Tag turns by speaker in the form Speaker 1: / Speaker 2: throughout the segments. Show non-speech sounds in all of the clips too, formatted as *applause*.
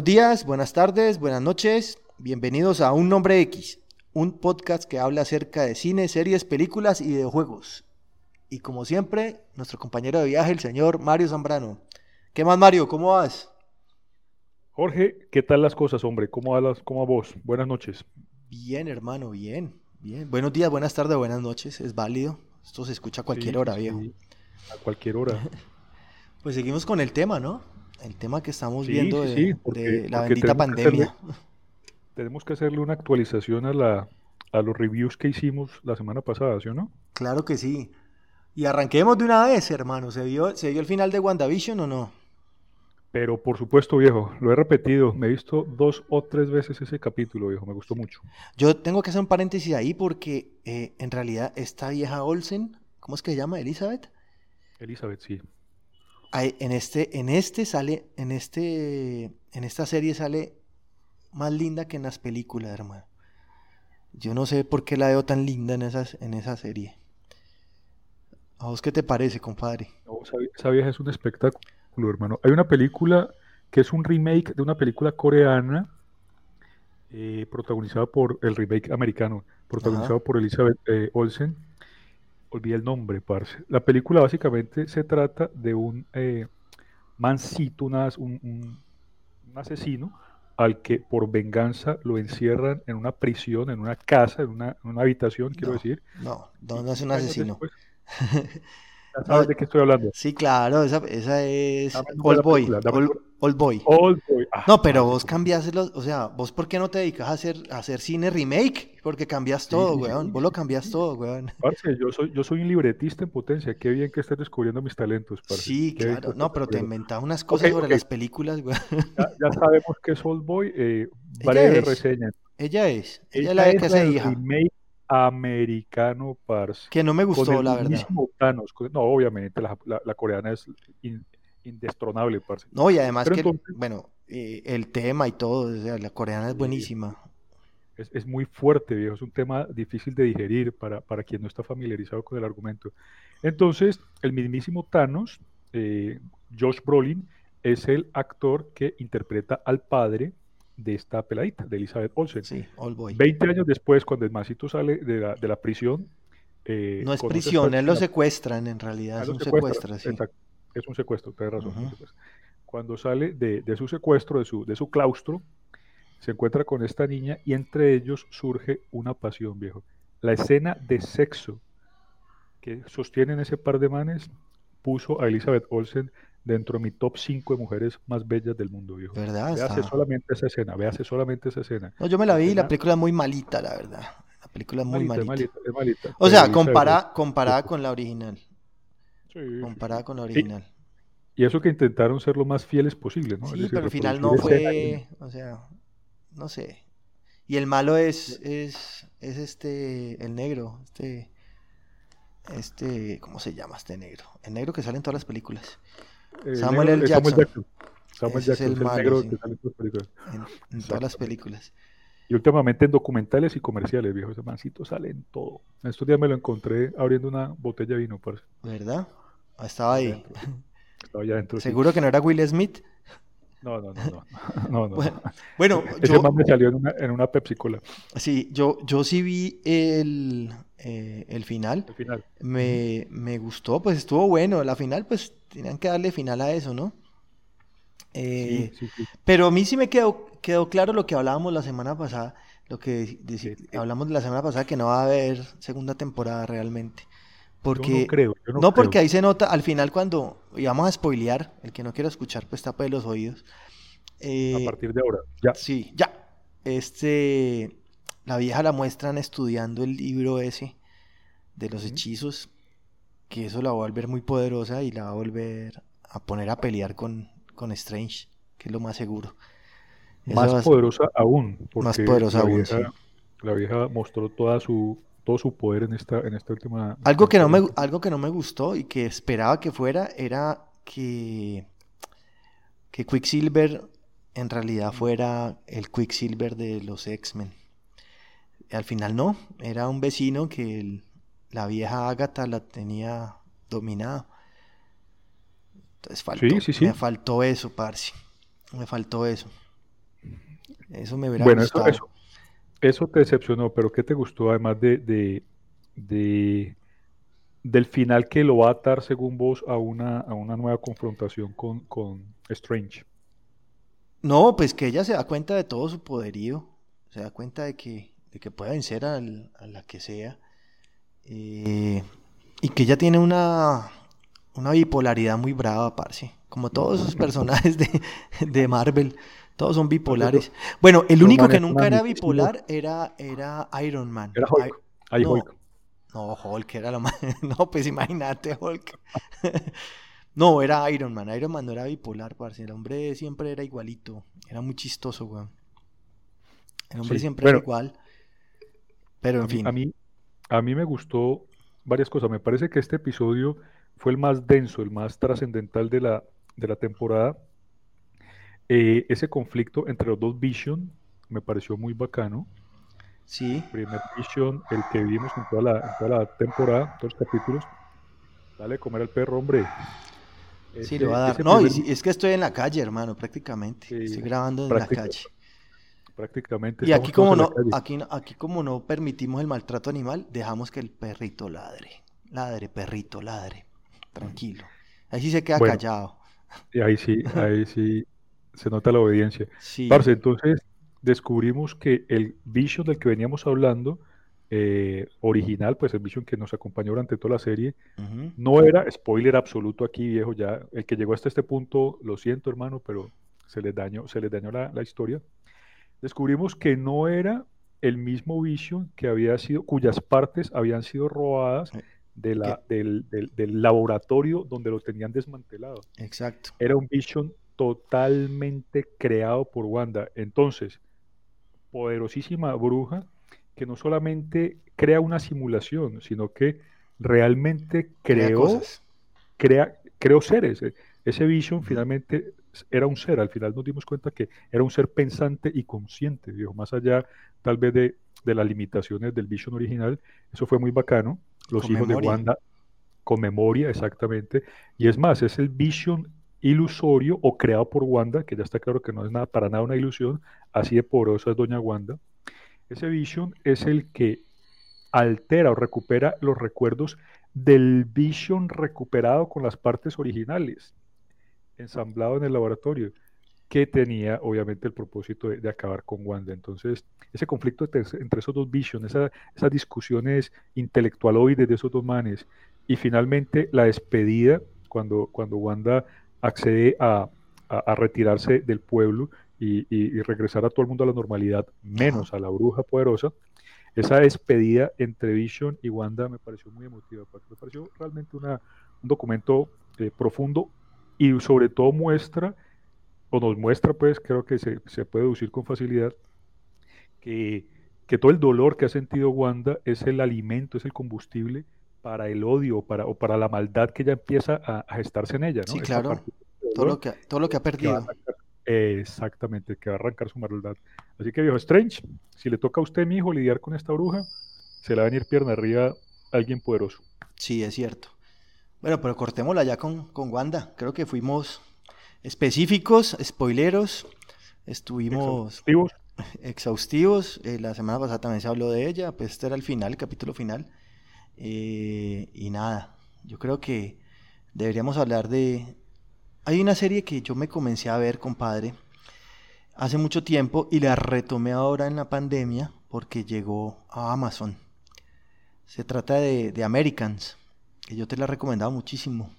Speaker 1: Buenos días, buenas tardes, buenas noches. Bienvenidos a Un Nombre X un podcast que habla acerca de cine, series, películas y videojuegos. Y como siempre, nuestro compañero de viaje, el señor Mario Zambrano. ¿Qué más, Mario? ¿Cómo vas?
Speaker 2: Jorge, ¿qué tal las cosas, hombre? ¿Cómo va, las, cómo vos? Buenas noches.
Speaker 1: Bien, hermano, bien, bien. Buenos días, buenas tardes, buenas noches. Es válido. Esto se escucha a cualquier hora, viejo.
Speaker 2: A cualquier hora. *laughs*
Speaker 1: pues seguimos con el tema, ¿no? El tema que estamos viendo de, la bendita pandemia
Speaker 2: tenemos que hacerle una actualización a, la, a los reviews que hicimos la semana pasada, ¿sí o no?
Speaker 1: Claro que sí. Y arranquemos de una vez, hermano. ¿Se vio, ¿Se vio el final de WandaVision o no?
Speaker 2: Pero por supuesto, viejo, lo he repetido. Me he visto dos o tres veces ese capítulo, viejo. Me gustó mucho.
Speaker 1: Yo tengo que hacer un paréntesis ahí porque eh, en realidad esta vieja Olsen, ¿cómo es que se llama? ¿Elizabeth?
Speaker 2: Elizabeth, sí.
Speaker 1: En este, en este sale, en este, en esta serie sale más linda que en las películas, hermano. Yo no sé por qué la veo tan linda en, esas, en esa serie. ¿A vos qué te parece, compadre?
Speaker 2: esa vieja es un espectáculo, hermano. Hay una película que es un remake de una película coreana eh, protagonizada por el remake americano, protagonizado por Elizabeth eh, Olsen. Olvidé el nombre, parce. La película básicamente se trata de un eh, mancito, un, un asesino, al que por venganza lo encierran en una prisión, en una casa, en una, habitación, quiero decir.
Speaker 1: No, no, es un asesino. *laughs*
Speaker 2: ¿Sabes de qué estoy hablando?
Speaker 1: Sí, claro, esa, esa es Old Boy. Old, Boy.
Speaker 2: Ah,
Speaker 1: no, pero vos cambias los, o sea, vos por qué no te dedicas a hacer, a hacer cine remake? Porque cambias todo, weón. Vos lo cambias todo, weón.
Speaker 2: Parce, yo soy, yo soy un libretista en potencia. Qué bien que estés descubriendo mis talentos, parce.
Speaker 1: Sí, claro. No, pero te inventas unas cosas sobre las películas, weón.
Speaker 2: Ya, sabemos que es Old Boy. Eh, *laughs* breve reseña.
Speaker 1: Ella es. Ella, es la que hace hija.
Speaker 2: Remake americano, parce.
Speaker 1: Que no me gustó, la verdad.
Speaker 2: no, obviamente, la, coreana es indestronable, parce.
Speaker 1: No, y además que, bueno, eh, el tema y todo, o sea, la coreana es buenísima.
Speaker 2: Es, muy fuerte, viejo, es un tema difícil de digerir para, para quien no está familiarizado con el argumento. Entonces, el mismísimo Thanos, eh, Josh Brolin, es el actor que interpreta al padre de esta peladita, de Elizabeth Olsen.
Speaker 1: Sí, All Boy.
Speaker 2: 20 años después, cuando el masito sale de la, de la prisión.
Speaker 1: Eh, no es prisión, él lo secuestran en realidad, es un secuestro. Sí.
Speaker 2: es un secuestro, tienes razón. Cuando sale de, de, su secuestro, de su, de su claustro, se encuentra con esta niña y entre ellos surge una pasión, viejo. La escena de sexo que sostienen ese par de manes puso a Elizabeth Olsen dentro de mi top 5 de mujeres más bellas del mundo, viejo.
Speaker 1: ¿Verdad?
Speaker 2: Véase solamente esa escena, véase solamente esa escena.
Speaker 1: No, yo me la vi y la película es muy malita, la verdad. La película es muy malita.
Speaker 2: malita,
Speaker 1: o sea, compara, comparada con la original. Sí, comparada con la original.
Speaker 2: Y, eso que intentaron ser lo más fieles posible, ¿no?
Speaker 1: Sí, pero al final no fue, o sea, no sé. Y el malo es, es, es este, el negro, este, este, ¿cómo se llama este negro? El negro que sale en todas las películas. Samuel L. Jackson.
Speaker 2: Samuel Jackson. es el, negro que sale en todas las películas.
Speaker 1: En, todas las películas.
Speaker 2: Y últimamente en documentales y comerciales, viejo, ese mancito sale en todo. En estos días me lo encontré abriendo una botella de vino, parece.
Speaker 1: ¿Verdad? Ah, estaba ahí.
Speaker 2: Estaba allá dentro.
Speaker 1: ¿Seguro que no era Will Smith?
Speaker 2: No, no, no, no. *laughs* no,
Speaker 1: Bueno,
Speaker 2: ese yo, me salió en una, en una Pepsi Cola.
Speaker 1: Sí, yo, yo sí vi el, eh, el final.
Speaker 2: El final.
Speaker 1: Me, me, gustó, pues estuvo bueno. La final, pues tenían que darle final a eso, ¿no? Eh, sí, sí, Pero a mí sí me quedó, quedó claro lo que hablábamos la semana pasada, lo que hablamos de la semana pasada, que no va a haber segunda temporada realmente. Porque,
Speaker 2: no creo.
Speaker 1: no, porque ahí se nota, al final cuando íbamos a spoilear, el que no quiera escuchar, pues tapa de los oídos.
Speaker 2: Eh, a partir de ahora, ya.
Speaker 1: Sí, ya. Este, la vieja la muestran estudiando el libro ese de los hechizos que eso la va a volver muy poderosa y la va a volver a poner a pelear con, con Strange, que es lo más seguro.
Speaker 2: más poderosa aún.
Speaker 1: Más poderosa aún,
Speaker 2: La vieja mostró toda su, todo su poder en esta, en esta última...
Speaker 1: Algo que, no me, algo que no me gustó y que esperaba que fuera era que, que Quicksilver en realidad fuera el Quicksilver de los X-Men. Al final no, era un vecino que la vieja Agatha la tenía dominada. Entonces faltó, me faltó eso, parce. Me faltó eso. Eso me hubiera bueno, gustado.
Speaker 2: Eso, eso, te decepcionó, pero ¿qué te gustó además de, de, del final que lo va a atar, según vos, a una, a una nueva confrontación con, con Strange?
Speaker 1: No, pues que ella se da cuenta de todo su poderío. Se da cuenta de que, de que puede vencer a la que sea. Eh, y que ella tiene una, una bipolaridad muy brava, parce. Como todos esos personajes de, Marvel, todos son bipolares. Bueno, el único que nunca era bipolar era, era Iron Man.
Speaker 2: Era Hulk. no, Hulk.
Speaker 1: No, Hulk era lo más. *laughs* No, pues imagínate, Hulk. *laughs* no, era Iron Man. Iron Man no era bipolar, parce. El hombre siempre era igualito. Era muy chistoso, weón. El hombre siempre era igual. Pero en fin.
Speaker 2: A mí, a mí me gustó varias cosas. Me parece que este episodio fue el más denso, el más trascendental de la, de la temporada. Eh, ese conflicto entre los dos Vision me pareció muy bacano.
Speaker 1: Sí.
Speaker 2: primer Vision, el que vimos en toda la, toda la temporada, todos los capítulos. Dale comer al perro, hombre.
Speaker 1: sí, le va a dar. No, es que estoy en la calle, hermano, prácticamente. estoy grabando en la calle.
Speaker 2: Prácticamente.
Speaker 1: Y aquí como no, aquí, aquí como no permitimos el maltrato animal, dejamos que el perrito ladre. Ladre, perrito, ladre tranquilo. Ahí sí se queda callado.
Speaker 2: Y ahí sí, ahí *laughs* sí se nota la obediencia. Sí. Parce, entonces descubrimos que el Vision del que veníamos hablando, eh, original, pues el Vision que nos acompañó durante toda la serie, no era, spoiler absoluto aquí, viejo, ya, el que llegó hasta este punto, lo siento hermano, pero se les dañó, se les dañó la, la historia. Descubrimos que no era el mismo Vision que había sido, cuyas partes habían sido robadas de la, del, del, laboratorio donde lo tenían desmantelado.
Speaker 1: Exacto.
Speaker 2: Era un Vision totalmente creado por Wanda. Entonces, poderosísima bruja que no solamente crea una simulación, sino que realmente creó, crea, creó seres. E, ese Vision finalmente era un ser, al final nos dimos cuenta que era un ser pensante y consciente, más allá tal vez de, de las limitaciones del Vision original, eso fue muy bacano los hijos de Wanda con memoria, exactamente. Y es más, es el Vision ilusorio o creado por Wanda, que ya está claro que no es nada, para nada una ilusión, así de porosa es Doña Wanda. Ese Vision es el que altera o recupera los recuerdos del Vision recuperado con las partes originales, ensamblado en el laboratorio que tenía obviamente el propósito de, acabar con Wanda. Entonces, ese conflicto entre, esos dos visions, esas discusiones intelectualoides de esos dos manes, y finalmente la despedida, cuando, cuando Wanda accede a, retirarse del pueblo y, regresar a todo el mundo a la normalidad, menos a la bruja poderosa, esa despedida entre Vision y Wanda me pareció muy emotiva, me pareció realmente un documento eh, profundo y sobre todo muestra o nos muestra, pues, creo que se, puede deducir con facilidad, que, todo el dolor que ha sentido Wanda es el alimento, es el combustible para el odio para, o para la maldad que ya empieza a, gestarse en ella. ¿no?
Speaker 1: Sí, claro. Todo lo, que, todo lo que ha perdido.
Speaker 2: exactamente, que va a arrancar su maldad. Así que, viejo Strange, si le toca a usted, mi hijo, lidiar con esta bruja, se le va a venir pierna arriba alguien poderoso.
Speaker 1: Sí, es cierto. Bueno, pero cortémosla ya con, con Wanda. Creo que fuimos específicos, spoileros. Estuvimos
Speaker 2: exhaustivos. *laughs*
Speaker 1: exhaustivos. Eh, la semana pasada también se habló de ella, pues este era el final, el capítulo final. Eh, y nada, yo creo que deberíamos hablar de... Hay una serie que yo me comencé a ver, compadre, hace mucho tiempo y la retomé ahora en la pandemia porque llegó a Amazon. Se trata de, de Americans, que yo te la he recomendado muchísimo.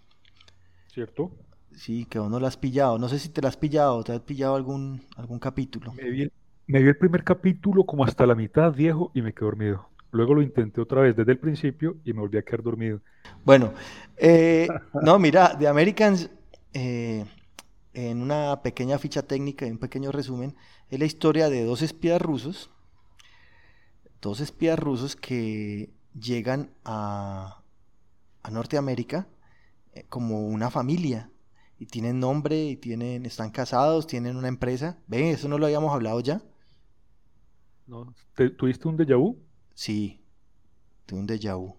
Speaker 2: ¿Cierto?
Speaker 1: Sí, que aún no la has pillado. No sé si te la has pillado, te has pillado algún, algún capítulo.
Speaker 2: Me vi, el, primer capítulo como hasta la mitad, viejo, y me quedé dormido. Luego lo intenté otra vez desde el principio y me volví a quedar dormido.
Speaker 1: Bueno, eh, *laughs* no, mira, The Americans, eh, en una pequeña ficha técnica y un pequeño resumen, es la historia de dos espías rusos, dos espías rusos que llegan a, a Norteamérica eh, como una familia y tienen nombre y tienen están casados, tienen una empresa. ¿Ven? Eso no lo habíamos hablado ya.
Speaker 2: No, ¿Tuviste un déjà vu?
Speaker 1: Sí, tuve un déjà vu.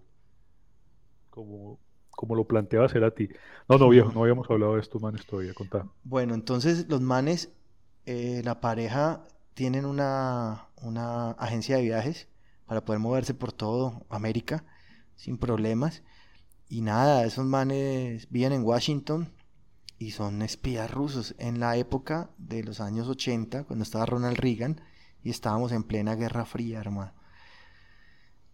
Speaker 2: Como, como lo planteaba ti. No, no, viejo, no habíamos hablado de estos manes todavía, contá.
Speaker 1: Bueno, entonces los manes, eh, la pareja, tienen una, una agencia de viajes para poder moverse por todo América sin problemas. Y nada, esos manes viven en Washington y son espías rusos en la época de los años 80, cuando estaba Ronald Reagan y estábamos en plena Guerra Fría, hermano.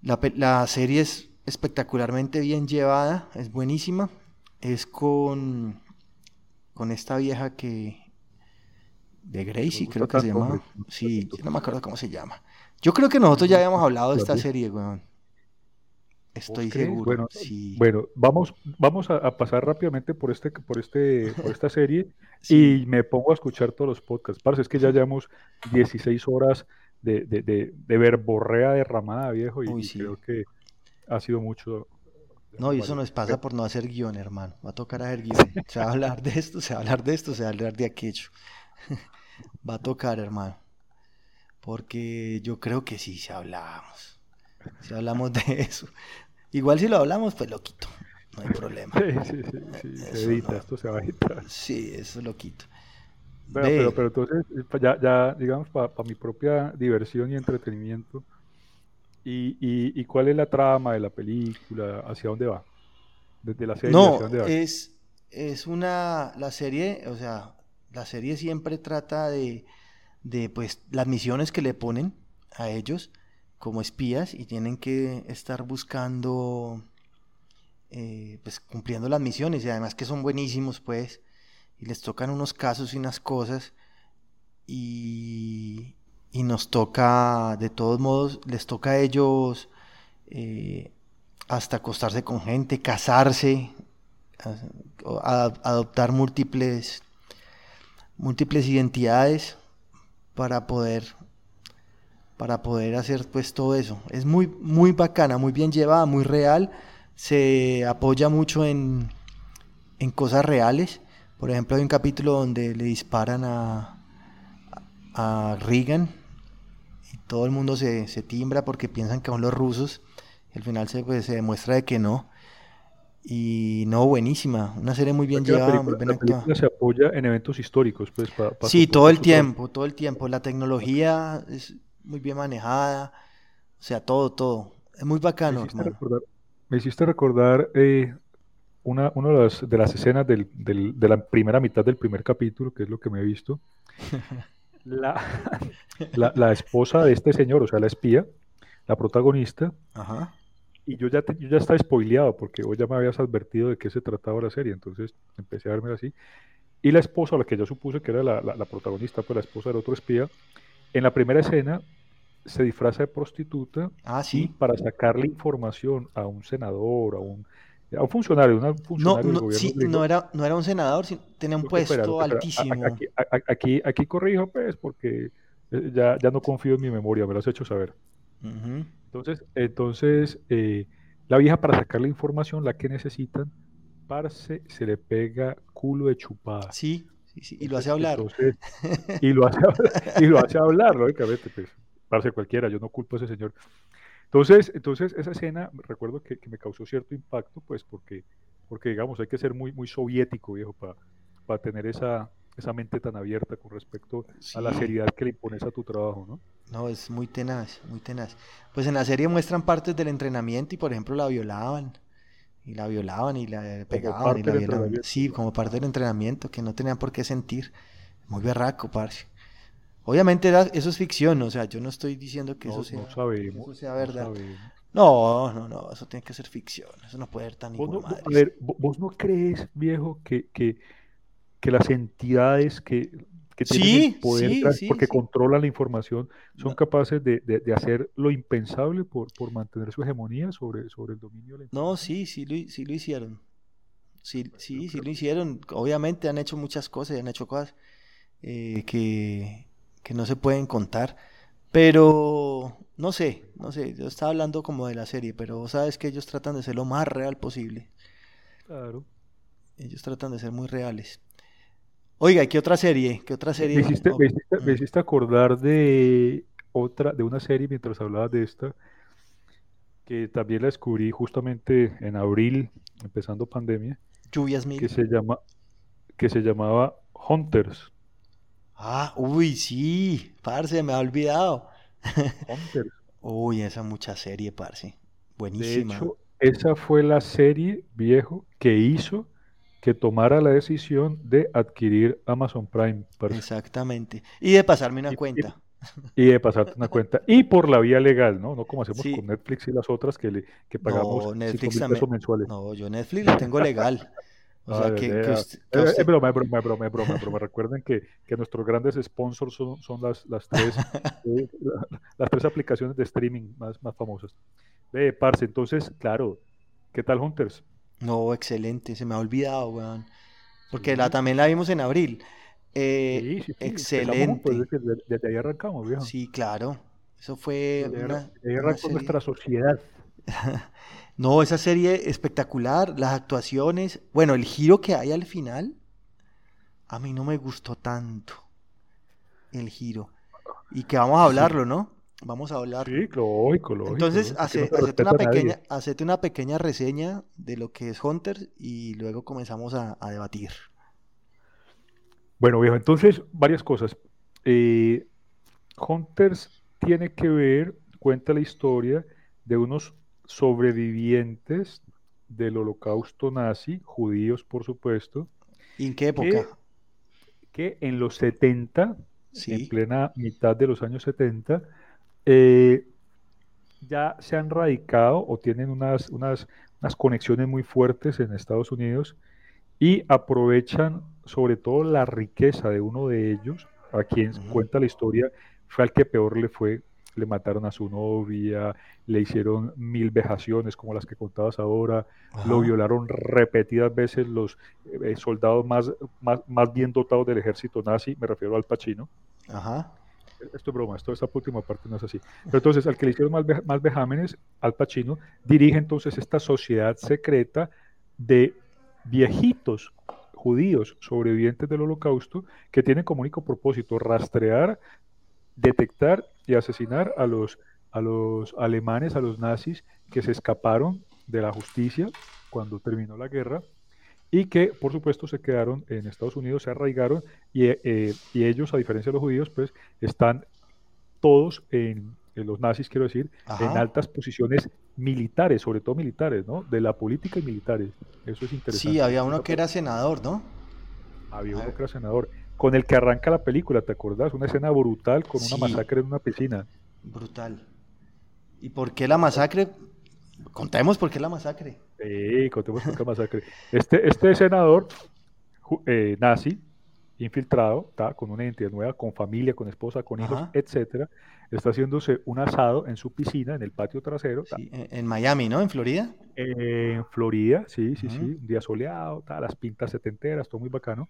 Speaker 1: La, serie es espectacularmente bien llevada, es buenísima. Es con, con esta vieja que... De Gracie, creo que se llama. Sí, no me acuerdo cómo se llama. Yo creo que nosotros ya habíamos hablado de esta serie, weón. Estoy seguro.
Speaker 2: Bueno, bueno, vamos, vamos a, pasar rápidamente por este, por este, por esta serie y me pongo a escuchar todos los podcasts. Parece es que ya llevamos 16 horas de, de, de, de verborrea derramada, viejo, y, creo que ha sido mucho.
Speaker 1: No, y eso nos pasa por no hacer guion, hermano. Va a tocar hacer guion. Se va a hablar de esto, se va a hablar de esto, se va a hablar de aquello. *laughs* Va a tocar, hermano. Porque yo creo que sí, si hablamos. Si hablamos de eso. Igual si lo hablamos, pues lo quito. No hay problema. *laughs*
Speaker 2: Sí, sí, sí. Se edita, esto se va a editar.
Speaker 1: Sí, eso lo quito.
Speaker 2: Pero, pero, entonces, ya, ya digamos, para mi propia diversión y entretenimiento, y, y, cuál es la trama de la película? ¿Hacia dónde va? Desde la serie.
Speaker 1: No,
Speaker 2: ¿hacia dónde va?
Speaker 1: es, es una, la serie, o sea, la serie siempre trata de, de, pues, las misiones que le ponen a ellos como espías y tienen que estar buscando, eh, pues, cumpliendo las misiones y además que son buenísimos, pues, y les tocan unos casos y unas cosas y, y nos toca, de todos modos, les toca a ellos eh, hasta acostarse con gente, casarse, adoptar múltiples, múltiples identidades para poder para poder hacer pues todo eso. Es muy, muy bacana, muy bien llevada, muy real. Se apoya mucho en, en cosas reales. Por ejemplo, hay un capítulo donde le disparan a, a Reagan y todo el mundo se, timbra porque piensan que son los rusos. Y al final se, pues, se demuestra de que no. Y no, buenísima. Una serie muy bien llevada, muy bien actuada.
Speaker 2: se apoya en eventos históricos, pues.
Speaker 1: sí, todo el tiempo, todo el tiempo. La tecnología es muy bien manejada. O sea, todo, todo. Es muy bacano.
Speaker 2: Me hiciste recordar, eh, una, de, las, de las escenas del, de la primera mitad del primer capítulo, que es lo que me he visto, *laughs* la, la, esposa de este señor, o sea, la espía, la protagonista, y yo ya, yo ya estaba spoileado porque vos ya me habías advertido de qué se trataba la serie, entonces empecé a verme así. Y la esposa, la que yo supuse que era la, la, protagonista, pues la esposa del otro espía, en la primera escena se disfraza de prostituta
Speaker 1: ah, ¿sí?
Speaker 2: para sacarle información a un senador, a un a un funcionario, un funcionario
Speaker 1: no, no, sí, no, era, no era un senador, tenía un puesto altísimo.
Speaker 2: Aquí, aquí, corrijo, pues, porque eh, ya, ya no confío en mi memoria, me lo has hecho saber. Entonces, entonces eh, la vieja para sacar la información, la que necesitan, parce, se le pega culo de chupada.
Speaker 1: Sí, sí, sí, y lo hace hablar.
Speaker 2: y, lo hace, y lo hace hablar, lógicamente, pues, parce cualquiera, yo no culpo a ese señor. Entonces, entonces esa escena, recuerdo que, me causó cierto impacto, pues porque, porque digamos, hay que ser muy, muy soviético, viejo, para, para tener esa, esa mente tan abierta con respecto a la seriedad que le impones a tu trabajo, ¿no?
Speaker 1: No, es muy tenaz, muy tenaz. Pues en la serie muestran partes del entrenamiento y, por ejemplo, la violaban. Y la violaban y la pegaban y la violaban. Sí, como parte del entrenamiento, que no tenían por qué sentir. Muy berraco, parce. Obviamente eso es ficción, o sea, yo no estoy diciendo que eso, sea, verdad. No, no, no, eso tiene que ser ficción, eso no puede ser tan
Speaker 2: ¿Vos A ver, ¿vos no crees, viejo, que, que, que las entidades que, que tienen el poder, porque controlan la información, son capaces de, hacer lo impensable por, por mantener su hegemonía sobre, sobre el dominio.
Speaker 1: no, sí, sí lo, sí lo hicieron. Sí, sí, sí lo hicieron. Obviamente han hecho muchas cosas y han hecho cosas eh, que, que no se pueden contar. Pero no sé, no sé, yo estaba hablando como de la serie, pero sabes que ellos tratan de ser lo más real posible.
Speaker 2: Claro.
Speaker 1: Ellos tratan de ser muy reales. Oiga, ¿qué otra serie? ¿Qué otra serie?
Speaker 2: Me hiciste, mm. acordar de otra, de una serie mientras hablabas de esta, que también la descubrí justamente en abril, empezando pandemia.
Speaker 1: Lluvias
Speaker 2: mil. Que se llama, que se llamaba Hunters.
Speaker 1: Ah, uy, sí, parce, me ha olvidado. *laughs* Uy, esa mucha serie, parce. Buenísima. De hecho,
Speaker 2: esa fue la serie, viejo, que hizo que tomara la decisión de adquirir Amazon Prime.
Speaker 1: Exactamente. Y de pasarme una cuenta.
Speaker 2: Y, de pasarte una cuenta. Y por la vía legal, ¿no? No como hacemos con Netflix y las otras que, le, que pagamos
Speaker 1: no, Netflix mensuales. No, yo Netflix lo tengo legal. *laughs* O sea, que, Es
Speaker 2: broma, es broma, es broma, es broma, Recuerden que, que, nuestros grandes sponsors son, son las, las, tres, *laughs* eh, las tres aplicaciones de streaming más, más famosas. Ve, parce, entonces, claro, ¿qué tal Hunters?
Speaker 1: No, excelente, se me ha olvidado, weón. Porque la, también la vimos en abril. Eh, sí, sí, excelente.
Speaker 2: desde, ahí arrancamos, viejo.
Speaker 1: Sí, claro. Eso fue.
Speaker 2: Desde ahí arrancó nuestra sociedad. *laughs*
Speaker 1: no, esa serie espectacular, las actuaciones. Bueno, el giro que hay al final, a mí no me gustó tanto. El giro. Y que vamos a hablarlo, ¿no? Vamos a hablar.
Speaker 2: Sí, lógico, lógico.
Speaker 1: Entonces, hace, una pequeña, hacete una pequeña reseña de lo que es Hunter y luego comenzamos a, debatir.
Speaker 2: Bueno, viejo, entonces, varias cosas. Eh, Hunters tiene que ver, cuenta la historia de unos sobrevivientes del holocausto nazi, judíos por supuesto.
Speaker 1: ¿Y en qué época?
Speaker 2: Que, en los 70, en plena mitad de los años 70, eh, ya se han radicado o tienen unas, unas, unas conexiones muy fuertes en Estados Unidos y aprovechan sobre todo la riqueza de uno de ellos, a quien cuenta la historia, fue al que peor le fue, le mataron a su novia, le hicieron mil vejaciones como las que contabas ahora, lo violaron repetidas veces los eh, soldados más, más, más, bien dotados del ejército nazi, me refiero al Pachino.
Speaker 1: Ajá
Speaker 2: esto es broma, esto, esta última parte no es así. Pero entonces, al que le hicieron más, vejámenes, Al Pacino, dirige entonces esta sociedad secreta de viejitos judíos sobrevivientes del holocausto que tienen como único propósito rastrear, detectar y asesinar a los, a los alemanes, a los nazis que se escaparon de la justicia cuando terminó la guerra y que por supuesto se quedaron en Estados Unidos, se arraigaron y, eh, y ellos, a diferencia de los judíos, pues están todos en, los nazis, quiero decir, en altas posiciones militares, sobre todo militares, ¿no? De la política y militares. Eso es interesante.
Speaker 1: Sí, había uno que era senador, ¿no?
Speaker 2: Había uno que era senador. Con el que arranca la película, ¿te acordás? Una escena brutal con una masacre en una piscina.
Speaker 1: Brutal. ¿Y por qué la masacre? Contemos por qué la masacre.
Speaker 2: Sí, contemos por qué la masacre. Este, este senador eh, nazi, infiltrado, con una identidad nueva, con familia, con esposa, con hijos, etcétera, está haciéndose un asado en su piscina, en el patio trasero.
Speaker 1: en Miami, ¿no? ¿En Florida?
Speaker 2: en Florida, sí, sí, sí, un día soleado, las pintas setenteras, todo muy bacano.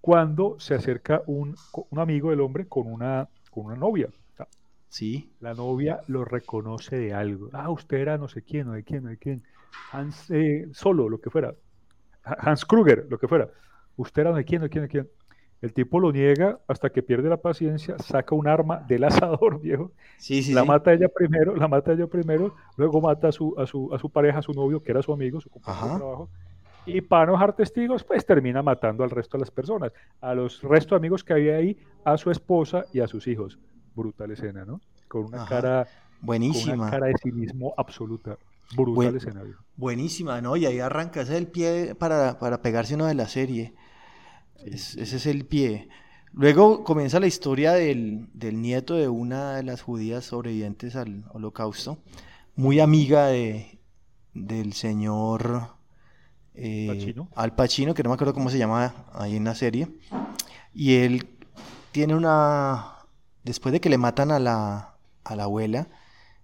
Speaker 2: Cuando se acerca un, un amigo del hombre con una, con una novia,
Speaker 1: Sí.
Speaker 2: La novia lo reconoce de algo. Ah, usted era no sé quién, o de quién, o de quién. Hans eh, Solo, lo que fuera. Hans Kruger, lo que fuera. Usted era no de quién, de quién, de quién. El tipo lo niega hasta que pierde la paciencia, saca un arma del asador, *laughs* viejo.
Speaker 1: Sí, sí,
Speaker 2: la mata ella primero, la mata ella primero, luego mata a su, a su, a su pareja, a su novio, que era su amigo, su compañero de trabajo. Y para no dejar testigos, pues termina matando al resto de las personas, a los restos de amigos que había ahí, a su esposa y a sus hijos brutal escena, ¿no? Con una cara
Speaker 1: buenísima. Con
Speaker 2: una cara de cinismo absoluta. Brutal escena.
Speaker 1: Buenísima, ¿no? Y ahí arranca, ese es el pie para, para pegarse uno de la serie. ese es el pie. Luego comienza la historia del, nieto de una de las judías sobrevivientes al holocausto, muy amiga de, del señor eh, Al Pacino, que no me acuerdo cómo se llama ahí en la serie. Y él tiene una... Después de que le matan a la, a la abuela,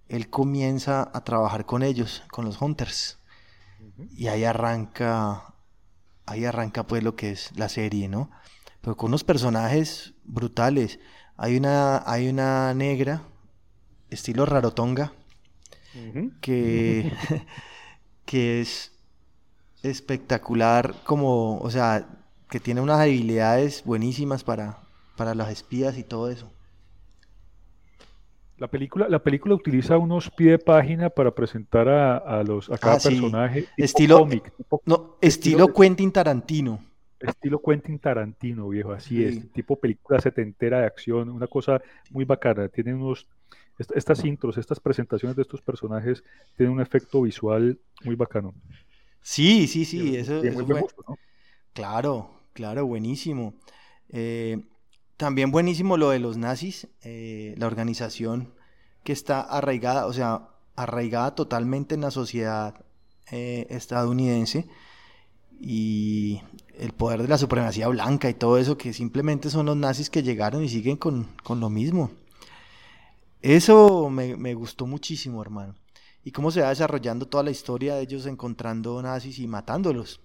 Speaker 1: él comienza a trabajar con ellos, con los Hunters. Y ahí arranca, ahí arranca pues lo que es la serie, ¿no? Pero con unos personajes brutales. Hay una, hay una negra, estilo rarotonga, que, *laughs* que es espectacular como, o sea, que tiene unas habilidades buenísimas para, para las espías y todo eso.
Speaker 2: La película, la película utiliza unos pie de página para presentar a, los, a cada ah, personaje.
Speaker 1: Estilo, no, estilo, Quentin Tarantino.
Speaker 2: Estilo Quentin Tarantino, viejo, así es. Tipo película setentera de acción, una cosa muy bacana. Tienen unos, estas intros, estas presentaciones de estos personajes tienen un efecto visual muy bacano.
Speaker 1: Sí, sí, sí, eso, Claro, claro, buenísimo. Eh, también buenísimo lo de los nazis, eh, la organización que está arraigada, o sea, arraigada totalmente en la sociedad eh, estadounidense y el poder de la supremacía blanca y todo eso, que simplemente son los nazis que llegaron y siguen con, lo mismo. Eso me, me, gustó muchísimo, hermano. Y cómo se va desarrollando toda la historia de ellos encontrando nazis y matándolos.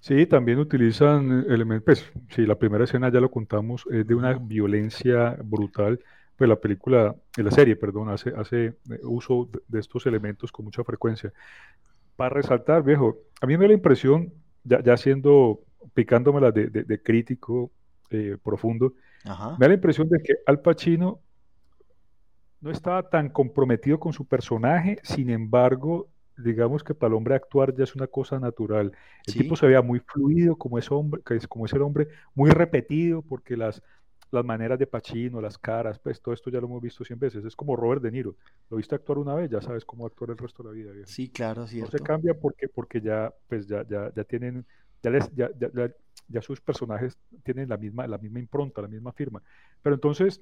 Speaker 2: Sí, también utilizan elementos, pues sí, la primera escena ya lo contamos, es de una violencia brutal, pues la película, la serie, perdón, hace, hace eh, uso de estos elementos con mucha frecuencia. Para resaltar, viejo, a mí me da la impresión, ya, ya siendo, picándomela de, de, crítico eh, profundo, me da la impresión de que Al Pacino no estaba tan comprometido con su personaje, sin embargo, digamos que para el hombre actuar ya es una cosa natural. El tipo se veía muy fluido como ese hombre, que es como ese hombre, muy repetido, porque las, las maneras de Pacino, las caras, pues todo esto ya lo hemos visto cien veces. Es como Robert De Niro. Lo viste actuar una vez, ya sabes cómo actuar el resto de la vida.
Speaker 1: Sí, claro, cierto.
Speaker 2: No se cambia porque, porque ya, pues ya, ya, ya tienen, ya, les, ya, ya, ya, sus personajes tienen la misma, la misma impronta, la misma firma. Pero entonces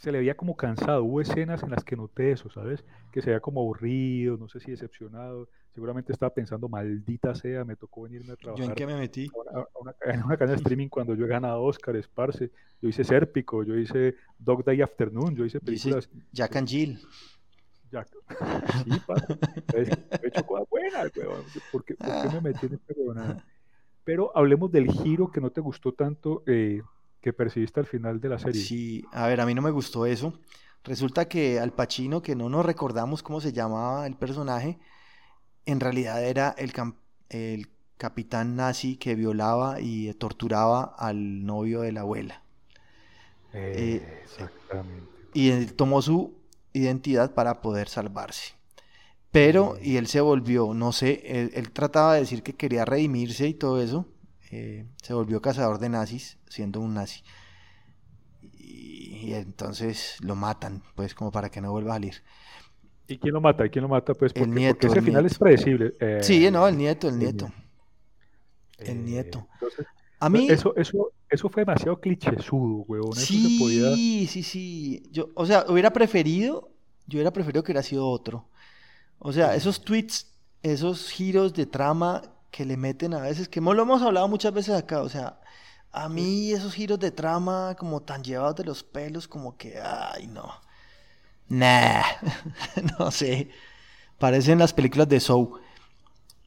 Speaker 2: se le veía como cansado. Hubo escenas en las que noté eso, ¿sabes? Que se veía como aburrido, no sé si decepcionado. Seguramente estaba pensando, maldita sea, me tocó venirme a trabajar.
Speaker 1: ¿Yo en qué me metí? *laughs*
Speaker 2: en una cadena de *laughs* streaming cuando yo he ganado Oscar, Esparce. Yo hice Sérpico, yo hice Dog Day Afternoon, yo hice películas.
Speaker 1: Jack and Jill.
Speaker 2: Jack. *laughs* Sí, He hecho cosas buenas, ¿Por qué, me metí en este Pero hablemos del giro que no te gustó tanto. Eh, que percibiste al final de la serie.
Speaker 1: Sí, a ver, a mí no me gustó eso. Resulta que Al Pacino, que no nos recordamos cómo se llamaba el personaje, en realidad era el, el capitán nazi que violaba y torturaba al novio de la abuela.
Speaker 2: Eh, exactamente.
Speaker 1: Y él tomó su identidad para poder salvarse. Pero, y él se volvió, no sé, él, trataba de decir que quería redimirse y todo eso, eh, se volvió cazador de nazis, siendo un nazi. Y, entonces lo matan, pues como para que no vuelva a salir.
Speaker 2: ¿Y quién lo mata? ¿Y quién lo mata? Pues
Speaker 1: porque, el nieto,
Speaker 2: ese final es predecible.
Speaker 1: Eh, sí, no, el nieto, el nieto. El eh, nieto.
Speaker 2: a mí... Eso, eso, eso fue demasiado clichésudo, huevón.
Speaker 1: Sí, sí, sí. Yo, o sea, hubiera preferido, yo hubiera preferido que hubiera sido otro. O sea, esos tweets, esos giros de trama que le meten a veces, que lo hemos hablado muchas veces acá, o sea, a mí esos giros de trama como tan llevados de los pelos, como que, ay, no. Nah, *laughs* no sé. Parecen las películas de Soul,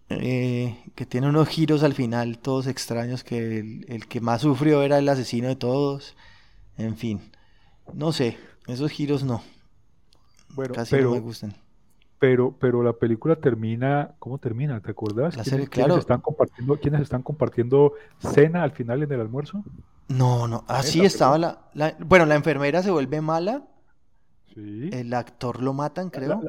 Speaker 1: eh, que tienen unos giros al final, todos extraños, que el, que más sufrió era el asesino de todos. En fin, no sé, esos giros no. Bueno, Casi no me gustan
Speaker 2: pero, pero la película termina, ¿cómo termina? ¿Te acuerdas?
Speaker 1: La serie, claro.
Speaker 2: están compartiendo, ¿Quiénes están compartiendo cena al final en el almuerzo?
Speaker 1: No, no, así ah, estaba la, Bueno, la enfermera se vuelve mala.
Speaker 2: Sí.
Speaker 1: El actor lo matan, creo.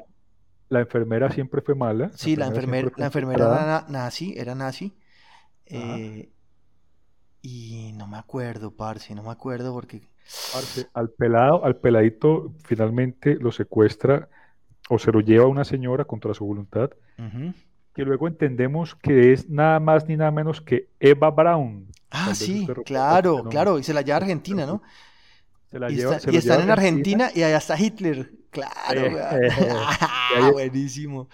Speaker 2: La, enfermera siempre fue mala.
Speaker 1: Sí, la enfermera, la enfermera era nazi, era nazi. Eh, y no me acuerdo, parce, no me acuerdo porque...
Speaker 2: Parce, al pelado, al peladito finalmente lo secuestra o se lo lleva una señora contra su voluntad, que luego entendemos que es nada más ni nada menos que Eva Brown.
Speaker 1: Ah, sí, claro, claro, y se la lleva a Argentina, ¿no? Y, están en Argentina, y allá está Hitler. Claro, eh, eh, *laughs* *laughs* buenísimo.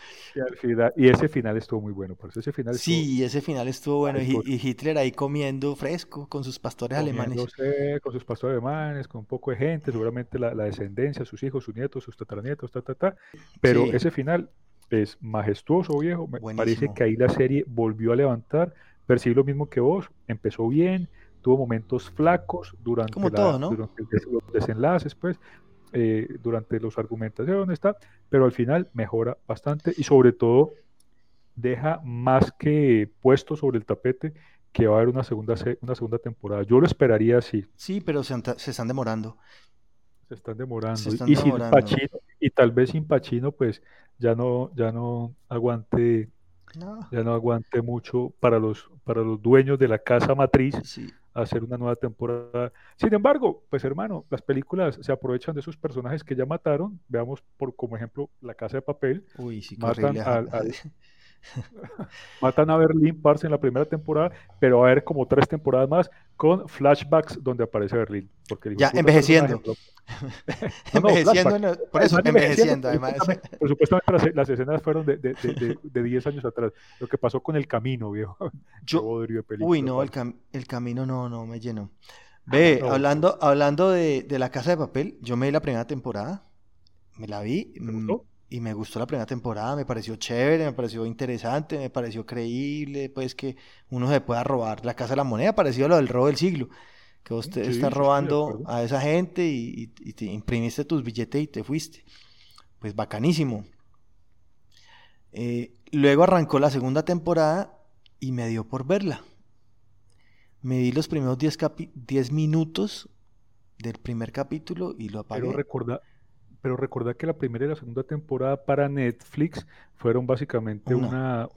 Speaker 2: Y, ese final estuvo muy bueno. Por ese final
Speaker 1: sí, ese final estuvo bueno. Y, Hitler ahí comiendo fresco con sus pastores alemanes.
Speaker 2: Con sus pastores alemanes, con un poco de gente, seguramente la, descendencia, sus hijos, sus nietos, sus tataranietos, ta, ta, ta. Pero ese final es majestuoso, viejo. Me parece que ahí la serie volvió a levantar. Percibí lo mismo que vos. Empezó bien tuvo momentos flacos durante, los desenlaces, pues, eh, durante los argumentaciones, está, pero al final mejora bastante y sobre todo deja más que puesto sobre el tapete que va a haber una segunda, una segunda temporada. Yo lo esperaría así.
Speaker 1: Sí, pero se, están demorando.
Speaker 2: Se están demorando. y, Sin Pachino, y tal vez sin Pachino, pues ya no, ya no aguante, ya no aguante mucho para los, para los dueños de la casa matriz. Sí hacer una nueva temporada. Sin embargo, pues hermano, las películas se aprovechan de esos personajes que ya mataron. Veamos por como ejemplo La Casa de Papel.
Speaker 1: Uy, sí,
Speaker 2: matan, *laughs* *laughs* matan a Berlín, Parce, en la primera temporada, pero va a haber como tres temporadas más con flashbacks donde aparece Berlín. Porque
Speaker 1: ya *laughs* envejeciendo. envejeciendo, por eso envejeciendo, además.
Speaker 2: Por supuesto, las, escenas fueron de, de, de, de, 10 años atrás. Lo que pasó con el camino, viejo. *laughs*
Speaker 1: Yo, uy, no, el, el, camino no, no me llenó. Ve, hablando, hablando de, la casa de papel, yo me vi la primera temporada, me la vi mm, y me gustó la primera temporada, me pareció chévere, me pareció interesante, me pareció creíble, pues que uno se pueda robar la casa de la moneda, parecido a lo del robo del siglo que vos te estás robando a esa gente y, te imprimiste tus billetes y te fuiste. Pues bacanísimo. Eh, luego arrancó la segunda temporada y me dio por verla. Me di los primeros 10 minutos del primer capítulo y lo apagué.
Speaker 2: Pero recuerda, pero recuerda que la primera y la segunda temporada para Netflix fueron básicamente una,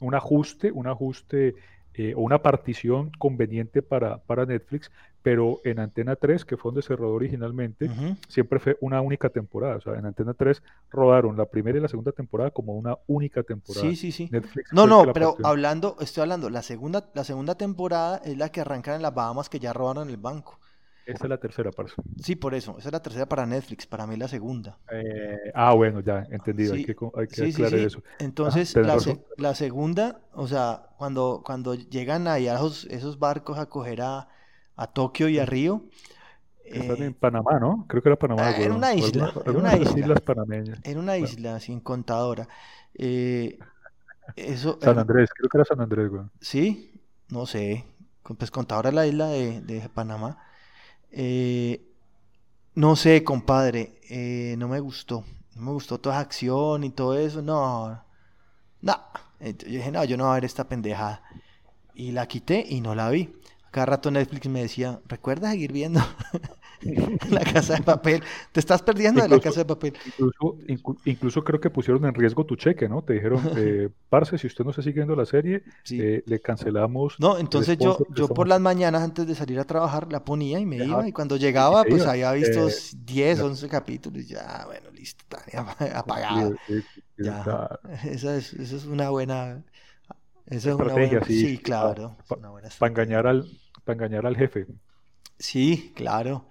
Speaker 2: un ajuste, un ajuste eh, o una partición conveniente para, para Netflix, pero en Antena 3, que fue donde se rodó originalmente, siempre fue una única temporada. O sea, en Antena 3 rodaron la primera y la segunda temporada como una única temporada.
Speaker 1: Sí, sí, sí. no, no, pero hablando, estoy hablando, la segunda, la segunda temporada es la que arrancan en las Bahamas que ya robaron el banco.
Speaker 2: Esa es la tercera, parte.
Speaker 1: Sí, por eso. Esa es la tercera para Netflix. Para mí la segunda.
Speaker 2: Eh, ah, bueno, ya, entendido. hay que, hay que aclarar eso.
Speaker 1: Entonces, la, la, segunda, o sea, cuando, cuando llegan ahí a esos, esos barcos a coger a, a Tokio y a Río.
Speaker 2: Están en eh, Panamá, ¿no? Creo que era Panamá.
Speaker 1: Ah, en una isla. en una isla. islas panameñas. En una isla, sin contadora. Eh, eso,
Speaker 2: San Andrés, creo que era San Andrés, güey.
Speaker 1: Sí, no sé. Pues contadora es la isla de, de Panamá. Eh, no sé, compadre, eh, no me gustó. No me gustó toda acción y todo eso. No, no. Yo dije, no, yo no voy a ver esta pendejada. Y la quité y no la vi. Cada rato Netflix me decía, recuerda seguir viendo *laughs* *laughs* la casa de papel. Te estás perdiendo de la casa de papel.
Speaker 2: Incluso, creo que pusieron en riesgo tu cheque, ¿no? Te dijeron, *laughs* eh, parce, si usted no está siguiendo la serie, eh, le cancelamos.
Speaker 1: No, entonces yo, yo por las mañanas antes de salir a trabar la ponía y me iba. Y cuando llegaba, pues había visto 10, 11 capítulos. Y ya, bueno, listo, *laughs* apagado. ya. Esa, es, esa es una buena... Esa es una buena... sí, claro.
Speaker 2: Para engañar al, para engañar al jefe.
Speaker 1: Sí, claro.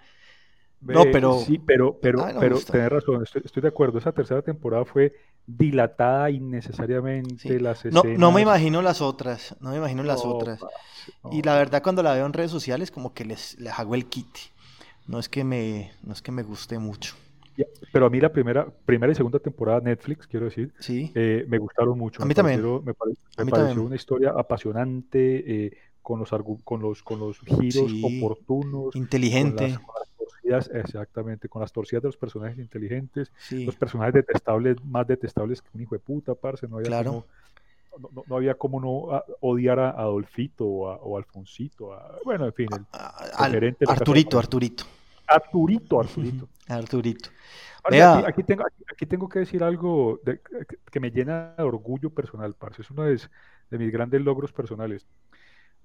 Speaker 1: No, pero.
Speaker 2: Sí, pero, pero, pero tenés razón, estoy, de acuerdo. Esa tercera temporada fue dilatada innecesariamente. Las
Speaker 1: no, no me imagino las otras. No me imagino las otras. y la verdad, cuando la veo en redes sociales, como que les, les hago el kit. No es que me, no es que me guste mucho.
Speaker 2: pero a mí la primera, primera y segunda temporada Netflix, quiero decir,
Speaker 1: sí.
Speaker 2: Eh, me gustaron mucho.
Speaker 1: A mí también.
Speaker 2: me, pareció una historia apasionante, eh, con los, con los, con los giros oportunos.
Speaker 1: Inteligente.
Speaker 2: Exactamente, con las torcidas de los personajes inteligentes, los personajes detestables, más detestables que un hijo de puta, parce, no había
Speaker 1: claro.
Speaker 2: como, no, había como no ah, odiar a Adolfito o a, Alfonsito, bueno, en fin,
Speaker 1: el, Arturito, Arturito.
Speaker 2: Arturito, *laughs* Arturito.
Speaker 1: Arturito.
Speaker 2: aquí, tengo, aquí, tengo que decir algo que me llena de orgullo personal, parce. Es uno de, de mis grandes logros personales.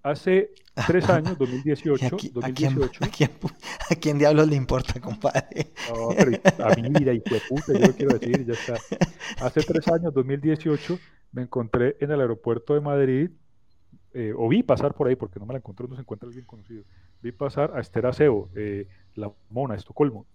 Speaker 2: Hace tres *laughs* años, 2018.
Speaker 1: ¿A, quién, diablos le importa, compadre?
Speaker 2: No, pero a mi vida, y de puta, yo lo quiero decir, ya está. Hace tres años, 2018, me encontré en el aeropuerto de Madrid eh, o vi pasar por ahí, porque no me la encontré, no se encuentra alguien conocido, vi pasar a Esther Acebo, eh, la mona de Estocolmo.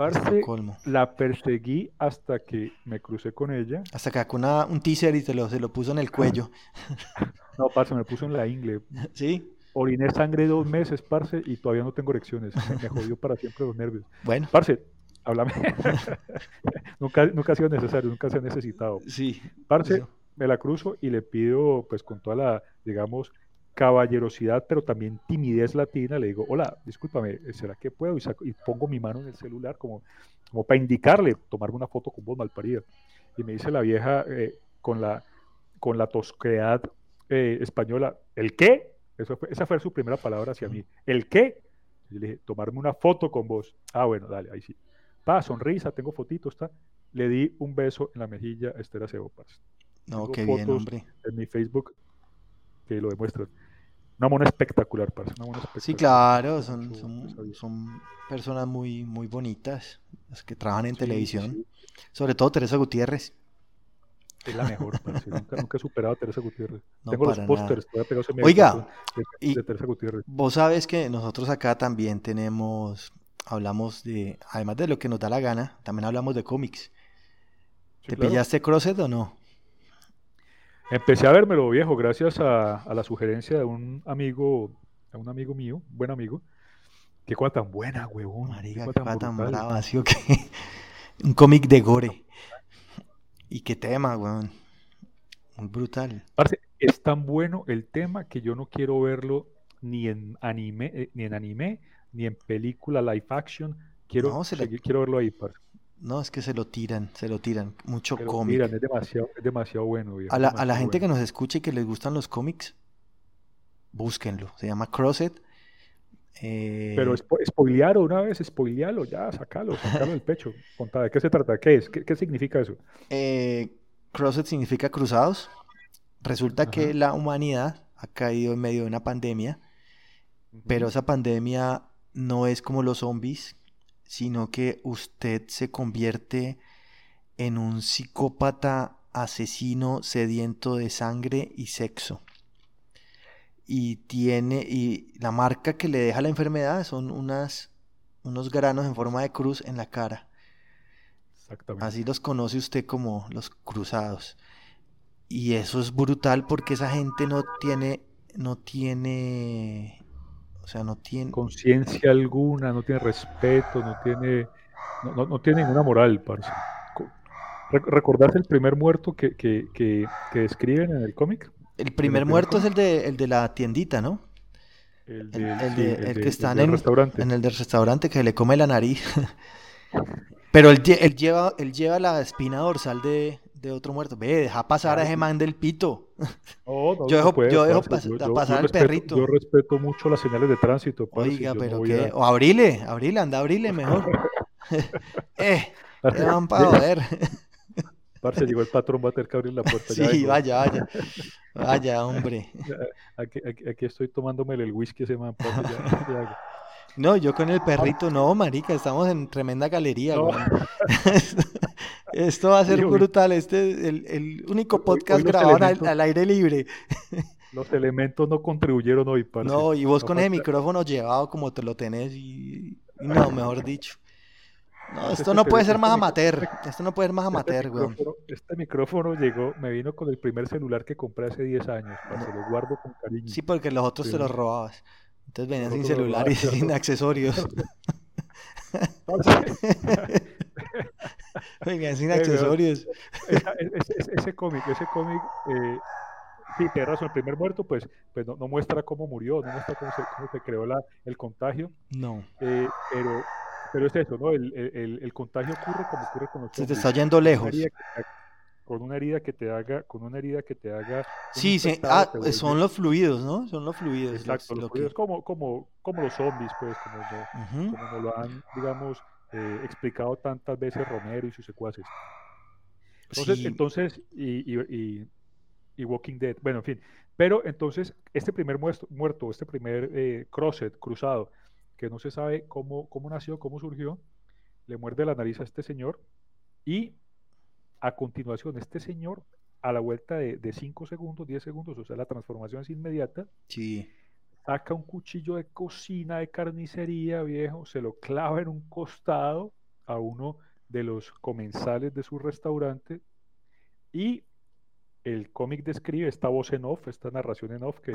Speaker 2: Parce, la perseguí hasta que me crucé con ella.
Speaker 1: Hasta que con un teaser y se lo, se lo puso en el cuello. *laughs*
Speaker 2: no, parce, me puso en la ingle. *laughs*
Speaker 1: ¿Sí?
Speaker 2: Oriné sangre dos meses, parce, y todavía no tengo erecciones. Me, jodió para siempre los nervios.
Speaker 1: Bueno.
Speaker 2: Parce, háblame. *laughs* nunca, nunca ha sido necesario, nunca se ha necesitado.
Speaker 1: Sí.
Speaker 2: Parce, me la cruzo y le pido, pues con toda la, digamos, caballerosidad, pero también timidez latina, le digo, hola, discúlpame, ¿será que puedo? Y, pongo mi mano en el celular como, como para indicarle, tomarme una foto con voz malparida. Y me dice la vieja eh, con, la, con la tosquedad eh, española, ¿el qué? Eso fue, esa fue su primera palabra hacia mí. ¿El qué? Y le dije, tomarme una foto con vos. Ah, bueno, dale, ahí sí. Pa, sonrisa, tengo fotitos, está. Le di un beso en la mejilla a Esther Aceopas.
Speaker 1: No, qué bien, hombre.
Speaker 2: En mi Facebook que lo demuestran. Una mona espectacular, parece una mona espectacular.
Speaker 1: Sí, claro, son, son, personas muy, muy bonitas, las que trabajan en televisión. Sobre todo Teresa Gutiérrez.
Speaker 2: Es la mejor, *laughs* nunca, nunca, he superado a Teresa Gutiérrez. Tengo los pósters
Speaker 1: pegados en mi Oiga, de, Teresa Gutiérrez. Vos sabes que nosotros acá también tenemos, hablamos de, además de lo que nos da la gana, también hablamos de cómics. ¿Te pillaste Crosset o no?
Speaker 2: Empecé a vérmelo viejo gracias a, la sugerencia de un amigo, a un amigo mío, buen amigo. Qué cosa tan buena, huevón.
Speaker 1: Marica, qué cosa tan, brava, así o qué. *laughs* un cómic de gore. Y qué tema, weón. Muy brutal.
Speaker 2: es tan bueno el tema que yo no quiero verlo ni en anime, eh, ni en anime, ni en película live action. Quiero, quiero verlo ahí, parce.
Speaker 1: No, es que se lo tiran, se lo tiran. Mucho cómic.
Speaker 2: es demasiado, es demasiado bueno.
Speaker 1: a la, gente que nos escuche y que les gustan los cómics, búsquenlo. Se llama Crosset.
Speaker 2: Eh... Pero spoilearlo una vez, spoilealo, ya, sacalo, sacalo del pecho. *laughs* Contá, ¿de qué se trata? ¿Qué es? ¿Qué, significa eso?
Speaker 1: Eh, Crosset significa cruzados. Resulta que la humanidad ha caído en medio de una pandemia, pero esa pandemia no es como los zombies sino que usted se convierte en un psicópata asesino sediento de sangre y sexo. Y tiene y la marca que le deja la enfermedad son unas unos granos en forma de cruz en la cara. Exactamente. Así los conoce usted como los cruzados. Y eso es brutal porque esa gente no tiene no tiene sea, no tiene...
Speaker 2: Conciencia alguna, no tiene respeto, no tiene, no, tiene ninguna moral, parce. ¿Recordás el primer muerto que, que, que, describen en el cómic?
Speaker 1: El primer muerto es el de, el de la tiendita, ¿no? El, que está en, restaurante. en el del restaurante que le come la nariz. *laughs* Pero él, él, lleva, él lleva la espina dorsal de, de otro muerto. Ve, deja pasar a ese man del pito. *laughs* yo dejo, yo dejo pasar al perrito.
Speaker 2: Yo respeto mucho las señales de tránsito.
Speaker 1: Oiga, pero qué. O abrile, abrile, anda, abrile mejor. *laughs* *laughs* eh, te van para ver.
Speaker 2: Parce, llegó el patrón, va a tener que abrir la puerta.
Speaker 1: Sí, vaya, vaya. Vaya, hombre.
Speaker 2: Aquí, aquí, estoy tomándome el whisky ese man.
Speaker 1: No, yo con el perrito, no, marica, estamos en tremenda galería, Esto va a ser brutal. Este es el, único podcast grabado al, aire libre.
Speaker 2: Los elementos no contribuyeron hoy,
Speaker 1: para. No, y vos con el micrófono llevado como te lo tenés y... No, *laughs* mejor dicho. No, esto no puede ser más amateur. Esto no puede ser más amateur, güey.
Speaker 2: Este micrófono llegó, me vino con el primer celular que compré hace 10 años. Se lo guardo con cariño.
Speaker 1: Sí, porque los otros te los robabas. Entonces venían sin celular y sin accesorios. *laughs* *laughs* *laughs* Venían sin accesorios.
Speaker 2: ese cómic, ese cómic, eh, sí, tienes razón, el primer muerto, pues, pues no, muestra cómo murió, no muestra cómo se, cómo se creó la, el contagio.
Speaker 1: No.
Speaker 2: Eh, pero, pero es eso, ¿no? El, el, el, contagio ocurre como ocurre con los
Speaker 1: Se te está yendo lejos
Speaker 2: con una herida que te haga, con una herida que te haga.
Speaker 1: Sí, sí. Ah, son los fluidos, ¿no? Son los fluidos.
Speaker 2: Exacto, los, fluidos como, como, como los zombies, pues, como, como nos lo han, digamos, eh, explicado tantas veces Romero y sus secuaces. Entonces, entonces y, y, y, Walking Dead, bueno, en fin. Pero entonces, este primer muerto, muerto este primer eh, crosset, cruzado, que no se sabe cómo, cómo nació, cómo surgió, le muerde la nariz a este señor y a continuación, este señor a la vuelta de 5 segundos, 10 segundos, o sea, la transformación es inmediata.
Speaker 1: Sí.
Speaker 2: Saca un cuchillo de cocina, de carnicería, viejo, se lo clava en un costado a uno de los comensales de su restaurante y el cómic describe esta voz en off, esta narración en off que...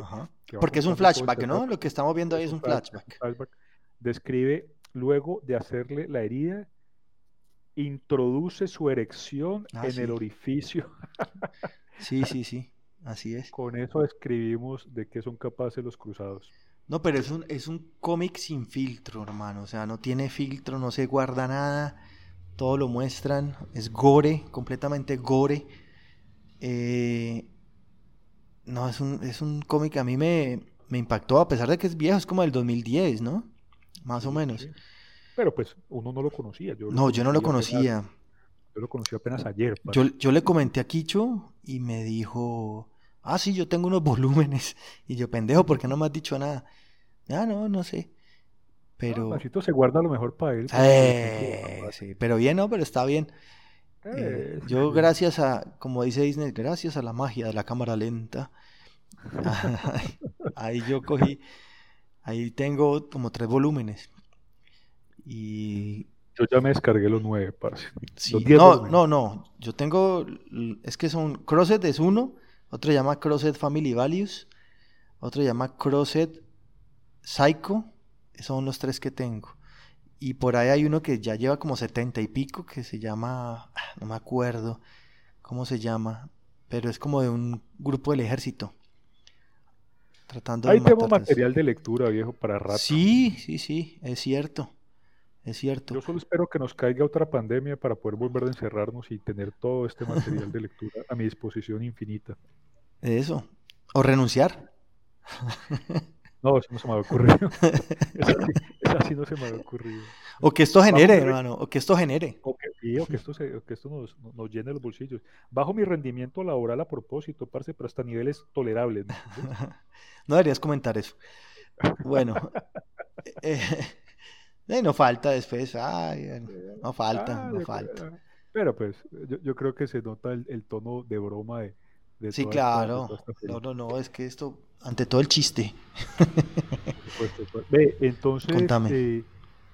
Speaker 1: Porque es un flashback, ¿no? Lo que estamos viendo ahí es un flashback.
Speaker 2: Describe luego de hacerle la herida, introduce su erección ah, en el orificio.
Speaker 1: sí, sí, sí, así es.
Speaker 2: Con eso describimos de qué son capaces los cruzados.
Speaker 1: No, pero es un, es un cómic sin filtro, hermano. O sea, no tiene filtro, no se guarda nada. Todo lo muestran. Es gore, completamente gore. Eh, no, es un, es un cómic a mí me, me, impactó, a pesar de que es viejo, es como del 2010, ¿no? Más o menos.
Speaker 2: Pero pues uno no lo conocía.
Speaker 1: no, yo no lo conocía.
Speaker 2: Yo lo conocí apenas ayer.
Speaker 1: Yo, yo, le comenté a Kicho y me dijo, ah, sí, yo tengo unos *laughs* volúmenes. Y yo, pendejo, ¿por qué no me has dicho nada? Ah, no, no sé. Pero...
Speaker 2: Ah, se guarda lo mejor para él.
Speaker 1: Eh, sí, pero bien, ¿no? Pero está bien. Eh, yo gracias a, como dice Disney, gracias a la magia de la cámara lenta, *laughs* ahí yo cogí, ahí tengo como tres volúmenes. Y...
Speaker 2: Yo ya me descargué los nueve, parce.
Speaker 1: no, no, no, yo tengo, es que son, Crossed es uno, otro se llama Crossed Family Values, otro llama Crossed Psycho, son los tres que tengo. Y por ahí hay uno que ya lleva como setenta y pico, que se llama, ah, no me acuerdo cómo se llama, pero es como de un grupo del ejército.
Speaker 2: Tratando Ahí tengo material de lectura, viejo, para rato.
Speaker 1: Sí, sí, sí, es cierto. Es cierto.
Speaker 2: Yo solo espero que nos caiga otra pandemia para poder volver a encerrarnos y tener todo este material de lectura a mi disposición infinita.
Speaker 1: Eso. O renunciar. *laughs*
Speaker 2: No, eso no se me ha ocurrido. *laughs* Eso sí no se me ha ocurrido.
Speaker 1: O que esto genere, hermano, o que esto genere.
Speaker 2: O que, que esto, que esto nos, nos, llene los bolsillos. Bajo mi rendimiento laboral a propósito, parce, pero hasta niveles tolerables. *laughs*
Speaker 1: ¿no? deberías comentar eso. Bueno, eh, eh, no falta después, ay, no falta, ah, no falta.
Speaker 2: Pero pues, yo, yo, creo que se nota el, el tono de broma de,
Speaker 1: sí, claro. no, no, no, es que esto, ante todo el chiste.
Speaker 2: Ve, entonces, eh,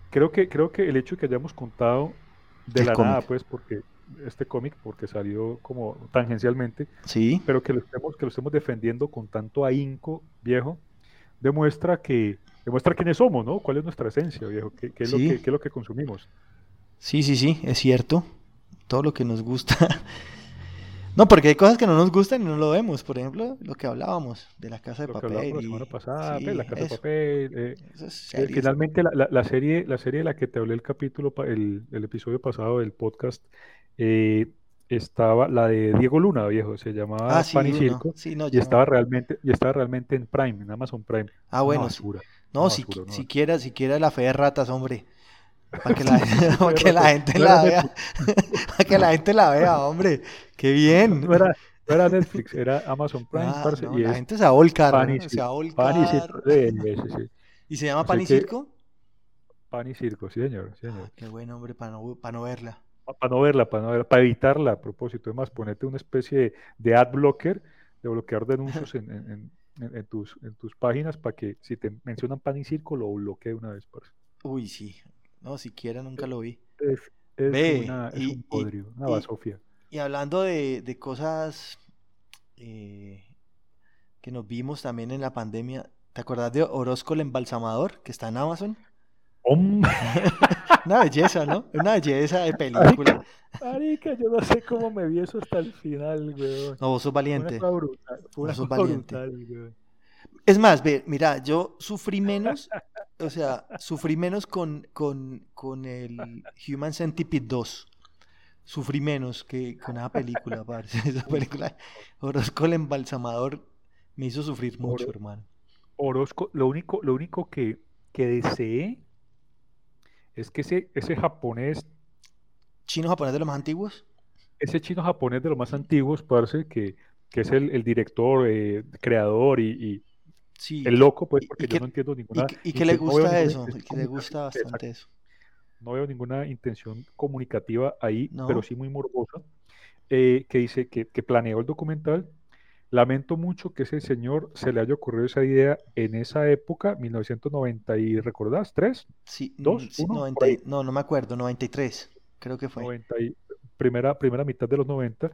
Speaker 2: creo, que, creo que el hecho de que hayamos contado de la nada, pues, porque este cómic, porque salió como tangencialmente,
Speaker 1: sí.
Speaker 2: pero que lo estemos, que lo estemos defendiendo con tanto ahínco, viejo, demuestra que demuestra quiénes somos, ¿no? ¿Cuál es nuestra esencia, viejo? ¿Qué, es, lo que, qué es lo que consumimos?
Speaker 1: Sí, sí, sí, es cierto. Todo lo que nos gusta *laughs* No, porque hay cosas que no nos gustan y no lo vemos. Por ejemplo, lo que hablábamos de la casa de papel.
Speaker 2: la semana pasada, pues, la casa de papel. Eh, eh, finalmente, la, la, serie, la serie de la que te hablé el capítulo, el, el episodio pasado del podcast, eh, estaba la de Diego Luna, viejo, se llamaba ah, Pan y Circo. y estaba realmente, y estaba realmente en Prime, en Amazon Prime.
Speaker 1: Ah, bueno. No, si, siquiera, siquiera la fe de ratas, hombre. Para que, la, *laughs* *laughs* que la gente la vea. *laughs* para que la gente la vea, hombre. Qué bien.
Speaker 2: No era, no era Netflix, era Amazon Prime. Ah,
Speaker 1: y la gente se va a volcar. Pan y, se va a volcar.
Speaker 2: Pan y circo. Sí, sí,
Speaker 1: ¿Y se llama Pan y Circo?
Speaker 2: Pan y Circo, sí, señor. Sí, señor.
Speaker 1: Ah, qué buen hombre, para no, para no verla.
Speaker 2: Para no verla, para no verla, para evitarla a propósito. Además, ponerte una especie de, ad blocker, de bloquear denuncios en, en, en, en, tus, en tus páginas para que si te mencionan pan y circo lo bloquee una vez. Parce.
Speaker 1: Uy, sí, no, siquiera nunca lo vi.
Speaker 2: Es, es, una, y, un podrio, una basofia.
Speaker 1: Y, hablando de, de cosas eh, que nos vimos también en la pandemia, ¿te acordás de Orozco el embalsamador que está en Amazon? *laughs* una belleza, ¿no? Una belleza de película.
Speaker 2: Marica, yo no sé cómo me vi eso hasta el final, güey.
Speaker 1: No, vos sos valiente. Fue una brutal, fue una vos sos valiente. Brutal, es más, ve, mira, yo sufrí menos, *laughs* o sea, sufrí menos con, con, con el Human Centipede 2. Sufrí menos que con esa película, parce. *laughs* Esa película, Orozco el embalsamador, me hizo sufrir mucho, hermano.
Speaker 2: Orozco, lo único, lo único que, que deseé es que ese, ese japonés.
Speaker 1: ¿Chino japonés de los más antiguos?
Speaker 2: Ese chino japonés de los más antiguos, parce, que, que es el, el director, eh, creador y el loco, pues, porque yo no entiendo ninguna.
Speaker 1: ¿Y, qué le gusta eso? que le gusta bastante eso.
Speaker 2: No veo ninguna intención comunicativa ahí, pero sí muy morbosa. eh, que dice que, que planeó el documental Lamento mucho que ese señor se le haya ocurrido esa idea en esa época, 1990 y ¿recordás? ¿Tres?
Speaker 1: Sí,
Speaker 2: ¿Dos?
Speaker 1: sí,
Speaker 2: ¿Uno?
Speaker 1: 90
Speaker 2: Por ahí.
Speaker 1: no, no me acuerdo, 93, creo que fue.
Speaker 2: 90 y- primera, primera mitad de los 90.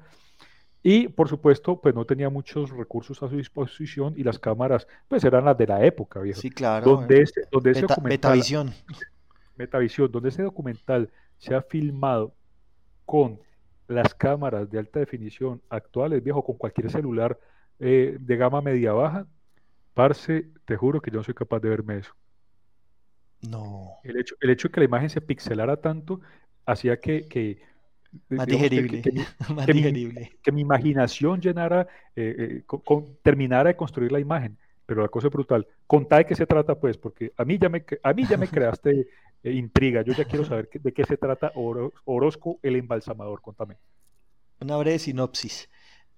Speaker 2: Y por supuesto, pues no tenía muchos recursos a su disposición y las cámaras, pues eran las de la época, viejo.
Speaker 1: Sí, claro.
Speaker 2: Donde ese, donde ese documental,
Speaker 1: Betavisión.
Speaker 2: Metavisión, donde ese documental se ha filmado con las cámaras de alta definición actuales, viejo, con cualquier celular eh, de gama media baja, parce, te juro que yo no soy capaz de verme eso.
Speaker 1: No,
Speaker 2: El hecho, el hecho de que la imagen se pixelara tanto hacía que, que,
Speaker 1: más
Speaker 2: digamos, que-
Speaker 1: digerible.
Speaker 2: que- *laughs*
Speaker 1: más
Speaker 2: que mi-
Speaker 1: digerible.
Speaker 2: que mi imaginación llenara, eh, eh, con- con- terminara de construir la imagen. Pero la cosa es brutal. Contá de qué se trata, pues, porque a mí ya me, a mí ya me *laughs* creaste eh, intriga. Yo ya quiero saber de qué se trata Oro- Orozco el embalsamador. Contame.
Speaker 1: Una breve sinopsis.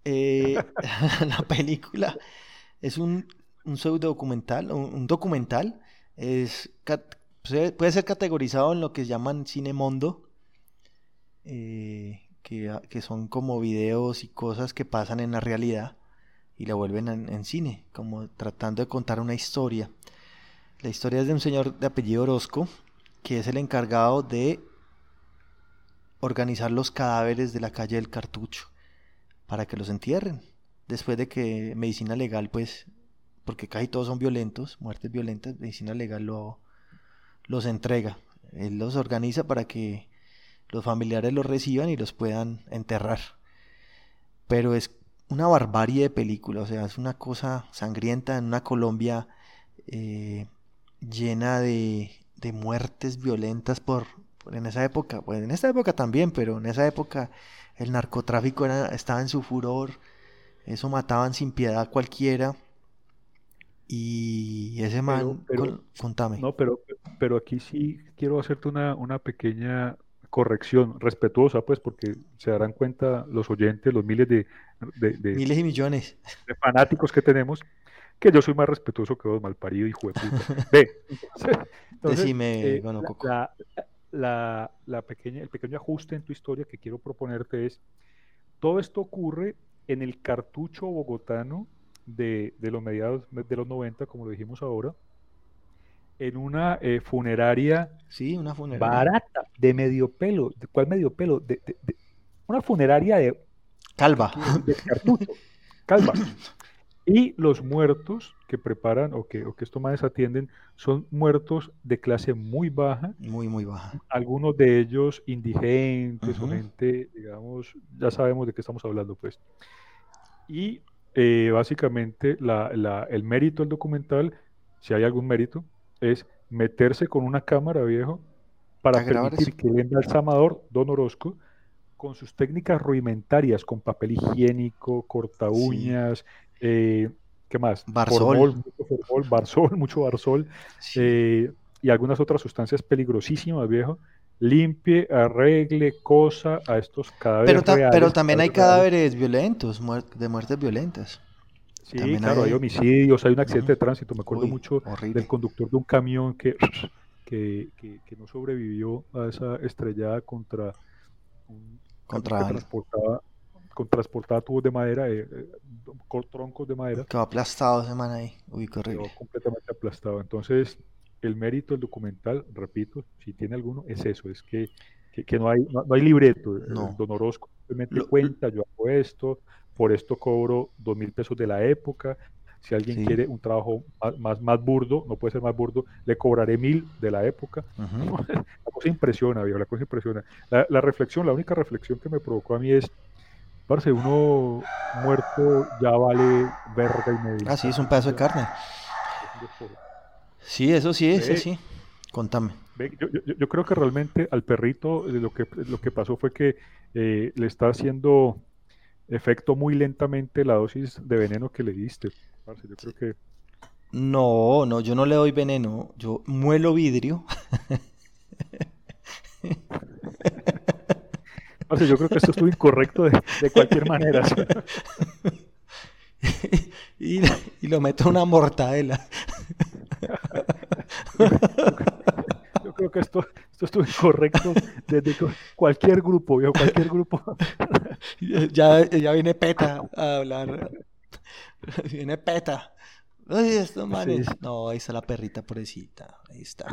Speaker 1: Eh, *laughs* la película es un, un pseudo documental, un, documental. Es, puede ser categorizado en lo que llaman cine mondo, eh, que, a- que son como videos y cosas que pasan en la realidad y la vuelven en, en cine, como tratando de contar una historia. La historia es de un señor de apellido Orozco, que es el encargado de organizar los cadáveres de la calle del Cartucho para que los entierren. Después de que medicina legal, pues, porque casi todos son violentos, muertes violentas, medicina legal lo, los entrega. Él los organiza para que los familiares los reciban y los puedan enterrar. Pero es una barbarie de película, o sea, es una cosa sangrienta en una Colombia eh, llena de, de muertes violentas por, por en esa época, pues en esta época también, pero en esa época el narcotráfico era, estaba en su furor, eso mataban sin piedad a cualquiera. Y ese man,
Speaker 2: pero-
Speaker 1: con- contame.
Speaker 2: No, pero, pero aquí sí quiero hacerte una, una pequeña corrección respetuosa, pues, porque se darán cuenta los oyentes, los miles de, de- de-
Speaker 1: Miles y millones.
Speaker 2: de fanáticos que tenemos, que yo soy más respetuoso que vos, malparido, hijo de puta. *laughs* Ve, *laughs* entonces,
Speaker 1: Decime,
Speaker 2: eh, la-
Speaker 1: Coco.
Speaker 2: la, la- la pequeña, el pequeño ajuste en tu historia que quiero proponerte es, todo esto ocurre en el cartucho bogotano de, de los mediados de los 90, como lo dijimos ahora, en una eh, funeraria
Speaker 1: Sí, una funeraria.
Speaker 2: barata, de medio pelo. ¿De cuál medio pelo? De, de- de- una funeraria de,
Speaker 1: Calva.
Speaker 2: de cartucho, calva. *laughs* Y los muertos que preparan o que, o que estos manes atienden son muertos de clase muy baja,
Speaker 1: Muy, muy baja.
Speaker 2: algunos de ellos indigentes o
Speaker 1: Ujú.
Speaker 2: gente, digamos, ya sabemos de qué estamos hablando, pues. Y eh, básicamente la- la- el mérito del documental, si hay algún mérito, es meterse con una cámara, viejo, para permitir que el embalsamador, Don Orozco, con sus técnicas rudimentarias, con papel higiénico, corta
Speaker 1: Sí.
Speaker 2: Eh, ¿qué más?
Speaker 1: Barsol.
Speaker 2: Formol, mucho formol, barsol, *laughs* mucho barsol,
Speaker 1: Sí.
Speaker 2: eh, y algunas otras sustancias peligrosísimas, viejo, limpie, arregle, cosa a estos cadáveres
Speaker 1: pero, ta- pero
Speaker 2: reales,
Speaker 1: también hay
Speaker 2: cadáveres reales.
Speaker 1: violentos, muer- de muertes violentas.
Speaker 2: Sí,
Speaker 1: también
Speaker 2: claro, hay
Speaker 1: hay-
Speaker 2: homicidios, hay un accidente de tránsito, me acuerdo
Speaker 1: Uy,
Speaker 2: mucho
Speaker 1: horrible.
Speaker 2: del conductor de un camión que, *sniffs* que, que- que no sobrevivió a esa estrellada contra un
Speaker 1: Contra-
Speaker 2: que transportaba, con- transportaba tubos de madera, eh, eh, troncos de madera,
Speaker 1: Quedó aplastado ese man ahí. Uy, qué
Speaker 2: quedó
Speaker 1: horrible.
Speaker 2: completamente aplastado. Entonces, el mérito del documental, repito, si tiene alguno, es eso, es que, que, que no, hay, no, no hay libreto. eh,
Speaker 1: No.
Speaker 2: Don Orozco simplemente
Speaker 1: Lo-
Speaker 2: cuenta, yo hago esto, por esto cobro dos mil pesos de la época. Si alguien
Speaker 1: Sí.
Speaker 2: quiere un trabajo más, más, más burdo, no puede ser más burdo, le cobraré mil de la época. *laughs* La cosa impresiona, viejo, la cosa impresiona. La, la reflexión, la única reflexión que me provocó a mí es, parce, uno muerto ya vale verga y media.
Speaker 1: Ah, sí, es un pedazo de carne.
Speaker 2: Es.
Speaker 1: Sí, eso sí, eso
Speaker 2: Ve.
Speaker 1: sí. Contame.
Speaker 2: Ve, Yo, yo- yo creo que realmente al perrito eh, lo que, lo que pasó fue que eh, le está haciendo efecto muy lentamente la dosis de veneno que le diste. parce. Yo creo que
Speaker 1: No, no, yo no le doy veneno. Yo muelo vidrio. *laughs*
Speaker 2: parce, yo creo que esto estuvo incorrecto de, de cualquier manera. ¿sí? *laughs*
Speaker 1: y, y lo meto en una mortadela. *laughs*
Speaker 2: Yo creo que esto, esto Esto estuvo incorrecto desde cualquier grupo, viejo, cualquier grupo. *laughs*
Speaker 1: ya, ya viene PETA a hablar. Viene PETA. Ay, estos manes. No, ahí está la perrita pobrecita. Ahí está.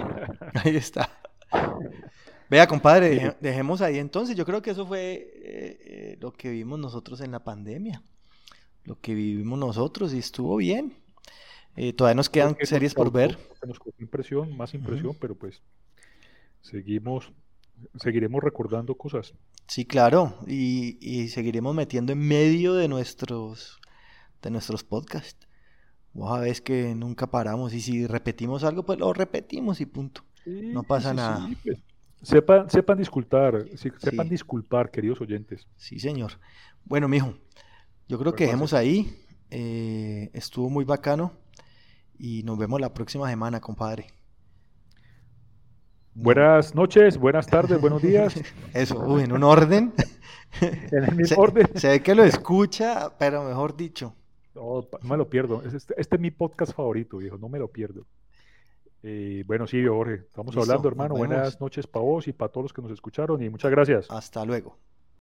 Speaker 1: Ahí está. Vea, compadre, dejemos ahí entonces. Yo creo que eso fue eh, eh, lo que vimos nosotros en la pandemia. Lo que vivimos nosotros y estuvo bien. Eh, todavía nos quedan series por ver.
Speaker 2: Nos impresión, más impresión, pero pues seguimos, seguiremos recordando cosas.
Speaker 1: Sí, claro, y, seguiremos metiendo en medio de nuestros, de nuestros podcasts. Vos sabés que nunca paramos y si repetimos algo, pues lo repetimos y punto. no pasa nada.
Speaker 2: Pues, sepan, sepan disculpar, sepan disculpar, queridos oyentes.
Speaker 1: Sí, señor. Bueno, mijo, yo creo que dejemos ahí. Eh, estuvo muy bacano y nos vemos la próxima semana, compadre.
Speaker 2: Buenas noches, buenas tardes, buenos días. *laughs*
Speaker 1: Eso, en un orden. *laughs*
Speaker 2: en el mismo orden.
Speaker 1: Se ve que lo escucha, pero mejor dicho.
Speaker 2: No, no me lo pierdo. Este, este, es mi podcast favorito, viejo, no me lo pierdo. Eh, bueno, sí, Jorge, estamos hablando, hermano. Buenas noches para vos y para todos los que nos escucharon y muchas gracias.
Speaker 1: Hasta luego.